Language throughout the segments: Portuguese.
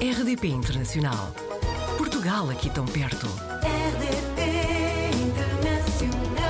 RDP Internacional. Portugal aqui tão perto. RDP Internacional.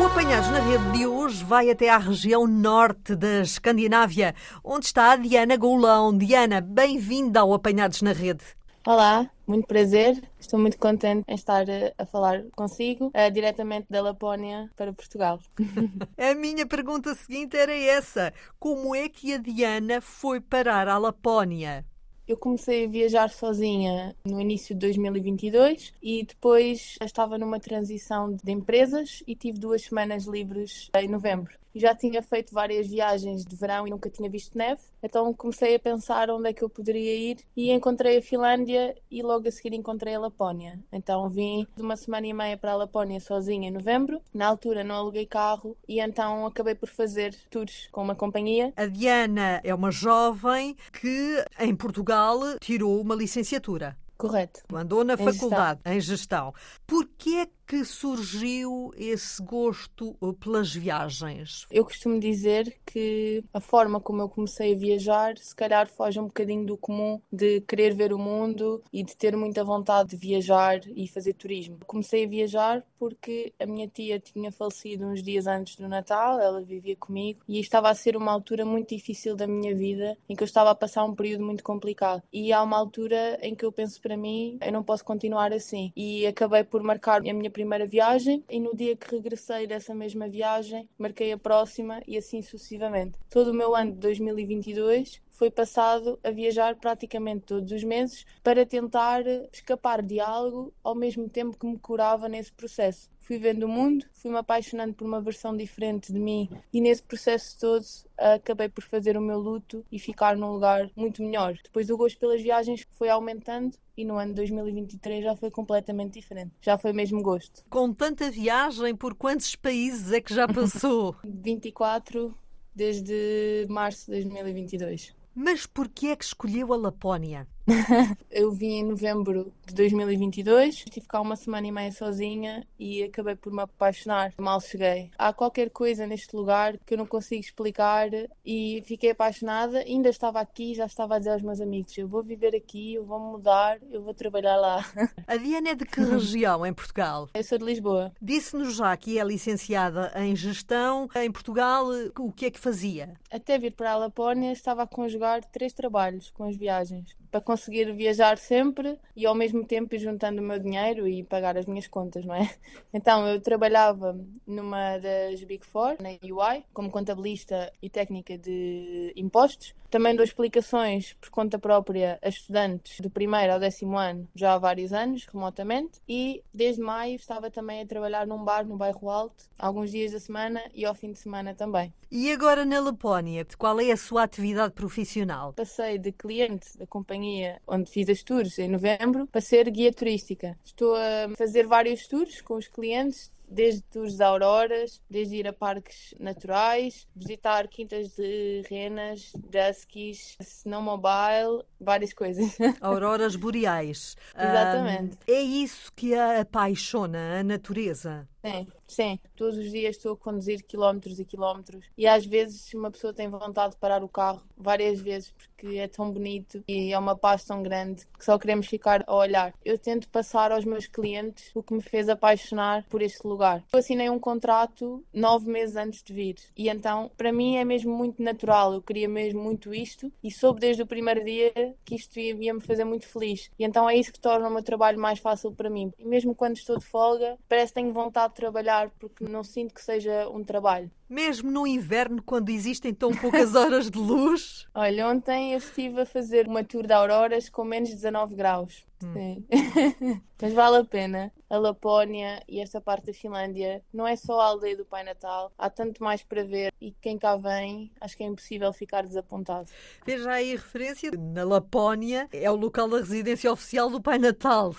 O Apanhados na Rede de hoje vai até à região norte da Escandinávia, onde está a Diana Goulão. Diana, bem-vinda ao Apanhados na Rede. Olá, muito prazer. Estou muito contente em estar eh, a falar consigo, eh, diretamente da Lapónia para Portugal. A minha pergunta seguinte era essa: como é que a Diana foi parar à Lapónia? Eu comecei a viajar sozinha no início de 2022 e depois estava numa transição de empresas e tive duas semanas livres em novembro. Já tinha feito várias viagens de verão e nunca tinha visto neve, então comecei a pensar onde é que eu poderia ir e encontrei a Finlândia e logo a seguir encontrei a Lapónia. Então vim de uma semana e meia para a Lapónia sozinha em novembro. Na altura não aluguei carro e então acabei por fazer tours com uma companhia A Diana é uma jovem que em Portugal tirou uma licenciatura. Correto. Andou na Em gestão. faculdade em gestão. Por que é que surgiu esse gosto uh, pelas viagens? Eu costumo dizer que a forma como eu comecei a viajar, se calhar foge um bocadinho do comum de querer ver o mundo e de ter muita vontade de viajar e fazer turismo. Comecei a viajar porque a minha tia tinha falecido uns dias antes do Natal, ela vivia comigo e estava a ser uma altura muito difícil da minha vida em que eu estava a passar um período muito complicado. E há uma altura em que eu penso para mim, eu não posso continuar assim. E acabei por marcar a minha primeira viagem e no dia que regressei dessa mesma viagem, marquei a próxima e assim sucessivamente. Todo o meu ano de 2022 foi passado a viajar praticamente todos os meses para tentar escapar de algo ao mesmo tempo que me curava nesse processo. Fui vendo o mundo, fui-me apaixonando por uma versão diferente de mim e nesse processo todo acabei por fazer o meu luto e ficar num lugar muito melhor. Depois o gosto pelas viagens foi aumentando e no ano de 2023 já foi completamente diferente. Já foi mesmo gosto. Com tanta viagem, por quantos países é que já passou? 24 desde março de 2022. Mas por que é que escolheu a Lapónia? Eu vim em novembro de 2022, estive cá uma semana e meia sozinha e acabei por me apaixonar. Mal cheguei. Há qualquer coisa neste lugar que eu não consigo explicar e fiquei apaixonada. Ainda estava aqui, já estava a dizer aos meus amigos: eu vou viver aqui, eu vou mudar, eu vou trabalhar lá. A Diana é de que região em Portugal? Eu sou de Lisboa. Disse-nos já que é licenciada em gestão. Em Portugal, o que é que fazia? Até vir para a Lapónia estava a conjugar três trabalhos com as viagens para conseguir viajar sempre e ao mesmo tempo ir juntando o meu dinheiro e pagar as minhas contas, não é? Então eu trabalhava numa das Big Four, na UI, como contabilista e técnica de impostos. Também dou explicações por conta própria a estudantes do primeiro ao décimo ano já há vários anos, remotamente. E desde maio estava também a trabalhar num bar no bairro Alto, alguns dias da semana e ao fim de semana também. E agora na Lapónia, qual é a sua atividade profissional? Passei de cliente da companhia onde fiz as tours em novembro para ser guia turística. Estou a fazer vários tours com os clientes, desde tours de auroras, desde ir a parques naturais, visitar quintas de renas, duskies, snowmobile, várias coisas. Auroras boreais. Exatamente. Ah, é isso que a apaixona, a natureza. Sim, sim. Todos os dias estou a conduzir quilómetros e quilómetros e às vezes uma pessoa tem vontade de parar o carro várias vezes porque é tão bonito e é uma paz tão grande que só queremos ficar a olhar. Eu tento passar aos meus clientes o que me fez apaixonar por este lugar. Eu assinei um contrato nove meses antes de vir e então para mim é mesmo muito natural. Eu queria mesmo muito isto e soube desde o primeiro dia que isto ia, ia me fazer muito feliz. E então é isso que torna o meu trabalho mais fácil para mim. E mesmo quando estou de folga, parece que tenho vontade de trabalhar porque não sinto que seja um trabalho. Mesmo no inverno, quando existem tão poucas horas de luz. Olha, ontem eu estive a fazer uma tour de auroras com menos 19 graus. Sim. Mas vale a pena. A Lapónia e esta parte da Finlândia não é só a aldeia do Pai Natal, há tanto mais para ver e quem cá vem, acho que é impossível ficar desapontado. Veja aí a referência. Na Lapónia é o local da residência oficial do Pai Natal.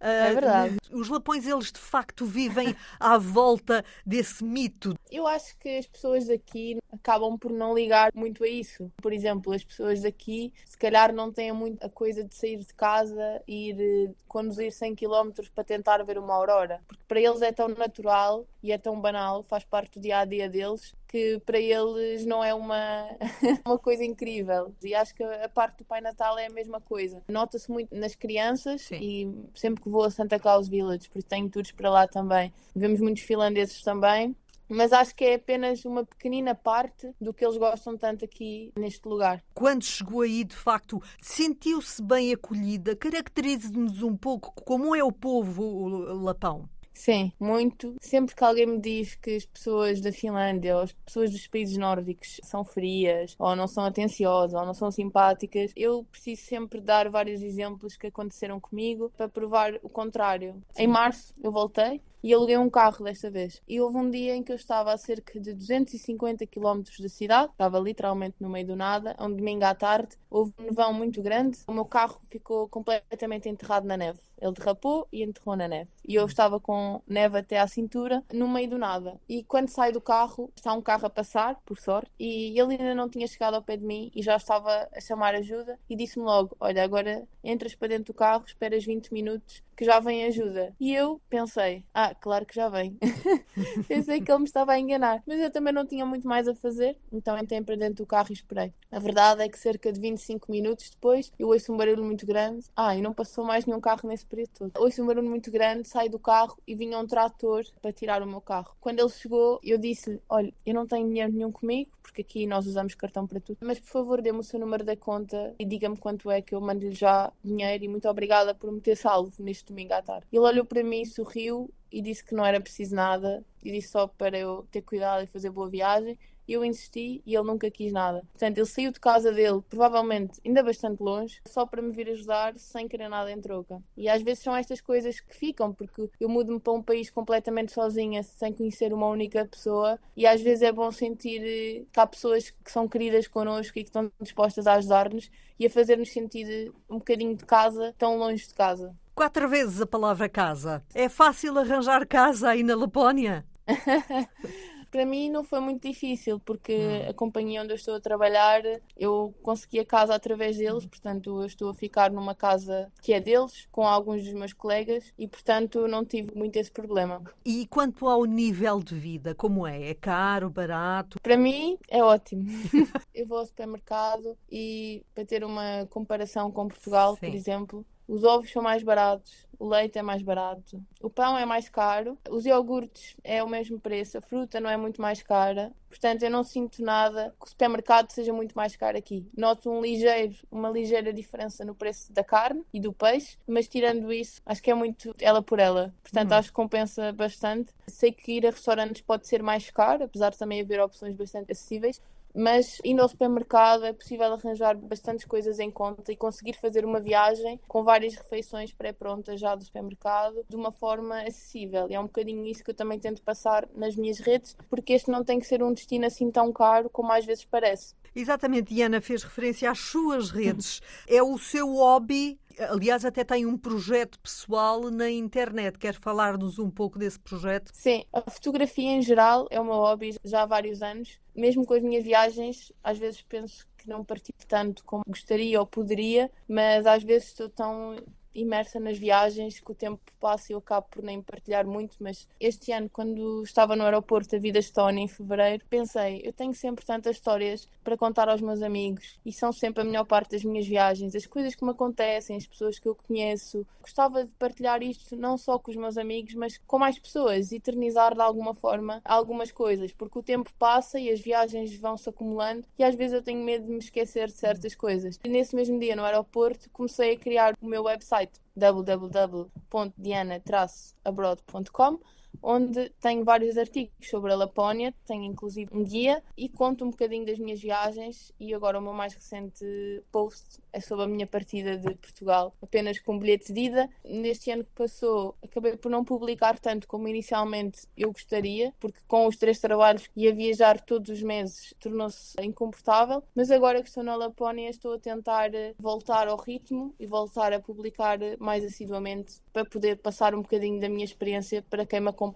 Ah, É verdade. Os lapões, eles de facto vivem à volta desse mito. Eu acho que as pessoas daqui acabam por não ligar muito a isso. Por exemplo, as pessoas daqui se calhar não têm muito a coisa de sair de casa e ir conduzir 100 km para tentar ver uma aurora, porque para eles é tão natural e é tão banal, faz parte do dia a dia deles, que para eles não é uma, uma coisa incrível. E acho que a parte do Pai Natal é a mesma coisa. Nota-se muito nas crianças Sim. e sempre que vou a Santa Claus Village, porque tenho tours para lá também, vemos muitos finlandeses também. Mas acho que é apenas uma pequenina parte do que eles gostam tanto aqui neste lugar. Quando chegou aí, de facto, sentiu-se bem acolhida? Caracterize-nos um pouco como é o povo lapão. Sim, muito. Sempre que alguém me diz que as pessoas da Finlândia ou as pessoas dos países nórdicos são frias, ou não são atenciosas, ou não são simpáticas, eu preciso sempre dar vários exemplos que aconteceram comigo para provar o contrário. Em março eu voltei e aluguei um carro desta vez. E houve um dia em que eu estava a cerca de 250 km da cidade, estava literalmente no meio do nada, um domingo à tarde, houve um nevão muito grande, o meu carro ficou completamente enterrado na neve. Ele derrapou e enterrou na neve. E eu estava com neve até à cintura, no meio do nada. E quando saio do carro, está um carro a passar, por sorte, e ele ainda não tinha chegado ao pé de mim e já estava a chamar ajuda e disse-me logo: Olha, agora entras para dentro do carro, esperas 20 minutos que já vem ajuda. E eu pensei: Ah, claro que já vem. pensei que ele me estava a enganar. Mas eu também não tinha muito mais a fazer, então entrei para dentro do carro e esperei. A verdade é que cerca de 25 minutos depois eu ouço um barulho muito grande. Ah, e não passou mais nenhum carro nesse período todo. Ouço um barulho muito grande, saio do carro e vinha um trator para tirar o meu carro. Quando ele chegou, eu disse-lhe: Olha, eu não tenho dinheiro nenhum comigo, porque aqui nós usamos cartão para tudo, mas por favor dê-me o seu número da conta e diga-me quanto é que eu mando-lhe já dinheiro e muito obrigada por me ter salvo neste domingo à tarde. Ele olhou para mim, sorriu e disse que não era preciso nada e disse só para eu ter cuidado e fazer boa viagem. E eu insisti e ele nunca quis nada. Portanto, ele saiu de casa dele, provavelmente ainda bastante longe, só para me vir ajudar, sem querer nada em troca. E às vezes são estas coisas que ficam, porque eu mudo-me para um país completamente sozinha, sem conhecer uma única pessoa, e às vezes é bom sentir que há pessoas que são queridas connosco e que estão dispostas a ajudar-nos e a fazer-nos sentir um bocadinho de casa, tão longe de casa. Quatro vezes a palavra casa. É fácil arranjar casa aí na Lapónia? Para mim não foi muito difícil, porque a companhia onde eu estou a trabalhar, eu consegui a casa através deles, portanto eu estou a ficar numa casa que é deles, com alguns dos meus colegas, e portanto não tive muito esse problema. E quanto ao nível de vida, como é? É caro, barato? Para mim é ótimo. eu vou ao supermercado e para ter uma comparação com Portugal, Sim. por exemplo, os ovos são mais baratos, o leite é mais barato, o pão é mais caro, os iogurtes é o mesmo preço, a fruta não é muito mais cara. Portanto, eu não sinto nada que o supermercado seja muito mais caro aqui. Noto um ligeiro, uma ligeira diferença no preço da carne e do peixe, mas tirando isso, acho que é muito ela por ela. Portanto, acho que compensa bastante. Sei que ir a restaurantes pode ser mais caro, apesar de também haver opções bastante acessíveis. Mas indo ao supermercado é possível arranjar bastantes coisas em conta e conseguir fazer uma viagem com várias refeições pré-prontas já do supermercado de uma forma acessível. E é um bocadinho isso que eu também tento passar nas minhas redes, porque este não tem que ser um destino assim tão caro como às vezes parece. Exatamente, Diana fez referência às suas redes. É o seu hobby. Aliás, até tem um projeto pessoal na internet. Quer falar-nos um pouco desse projeto? Sim, a fotografia em geral é meu hobby já há vários anos. Mesmo com as minhas viagens, às vezes penso que não partilho tanto como gostaria ou poderia, mas às vezes estou tão imersa nas viagens que o tempo passa e eu acabo por nem partilhar muito, mas este ano, quando estava no aeroporto da Vida Estónia em fevereiro, pensei, eu tenho sempre tantas histórias para contar aos meus amigos e são sempre a melhor parte das minhas viagens, as coisas que me acontecem, as pessoas que eu conheço. Gostava de partilhar isto não só com os meus amigos, mas com mais pessoas, eternizar de alguma forma algumas coisas, porque o tempo passa e as viagens vão se acumulando e às vezes eu tenho medo de me esquecer de certas coisas. E nesse mesmo dia no aeroporto comecei a criar o meu website www.diana-abroad.com onde tenho vários artigos sobre a Lapónia, tenho inclusive um guia e conto um bocadinho das minhas viagens e agora o meu mais recente post é sobre a minha partida de Portugal, apenas com bilhete de ida. Neste ano que passou, acabei por não publicar tanto como inicialmente eu gostaria, porque com os três trabalhos e a viajar todos os meses tornou-se incomportável, mas agora que estou na Lapónia estou a tentar voltar ao ritmo e voltar a publicar mais assiduamente para poder passar um bocadinho da minha experiência para quem me acompanha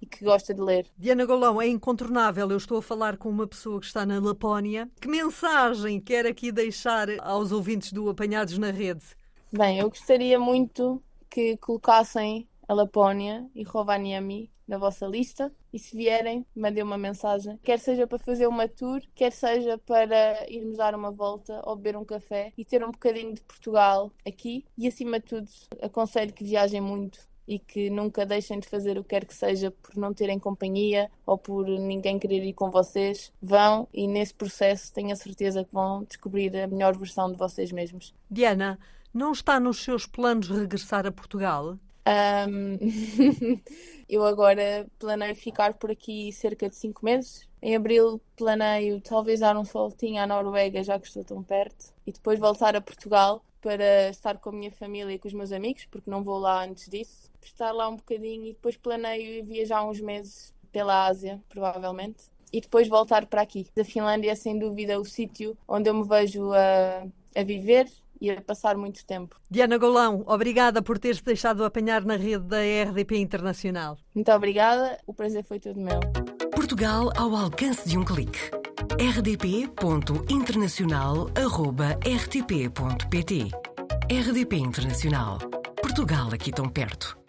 e que gosta de ler. Diana Golão, é incontornável. Eu estou a falar com uma pessoa que está na Lapónia. Que mensagem quer aqui deixar aos ouvintes do Apanhados na Rede? Bem, eu gostaria muito que colocassem a Lapónia e Rovaniemi na vossa lista e se vierem, mandem uma mensagem. Quer seja para fazer uma tour, quer seja para irmos dar uma volta ou beber um café e ter um bocadinho de Portugal aqui. E acima de tudo, aconselho que viajem muito e que nunca deixem de fazer o que quer que seja por não terem companhia ou por ninguém querer ir com vocês. Vão e nesse processo tenho a certeza que vão descobrir a melhor versão de vocês mesmos. Diana, não está nos seus planos regressar a Portugal? Um, eu agora planeio ficar por aqui cerca de 5 meses. Em abril planeio talvez dar um saltinho à Noruega, já que estou tão perto, e depois voltar a Portugal para estar com a minha família e com os meus amigos, porque não vou lá antes disso. Estar lá um bocadinho e depois planeio viajar uns meses pela Ásia, provavelmente, e depois voltar para aqui. A Finlândia é sem dúvida o sítio onde eu me vejo a, a viver e a passar muito tempo. Diana Golão, obrigada por teres deixado apanhar na rede da RDP Internacional. Muito obrigada, o prazer foi todo meu. Portugal ao alcance de um clique. rdp.internacional.rtp.pt RDP Internacional. Portugal aqui tão perto.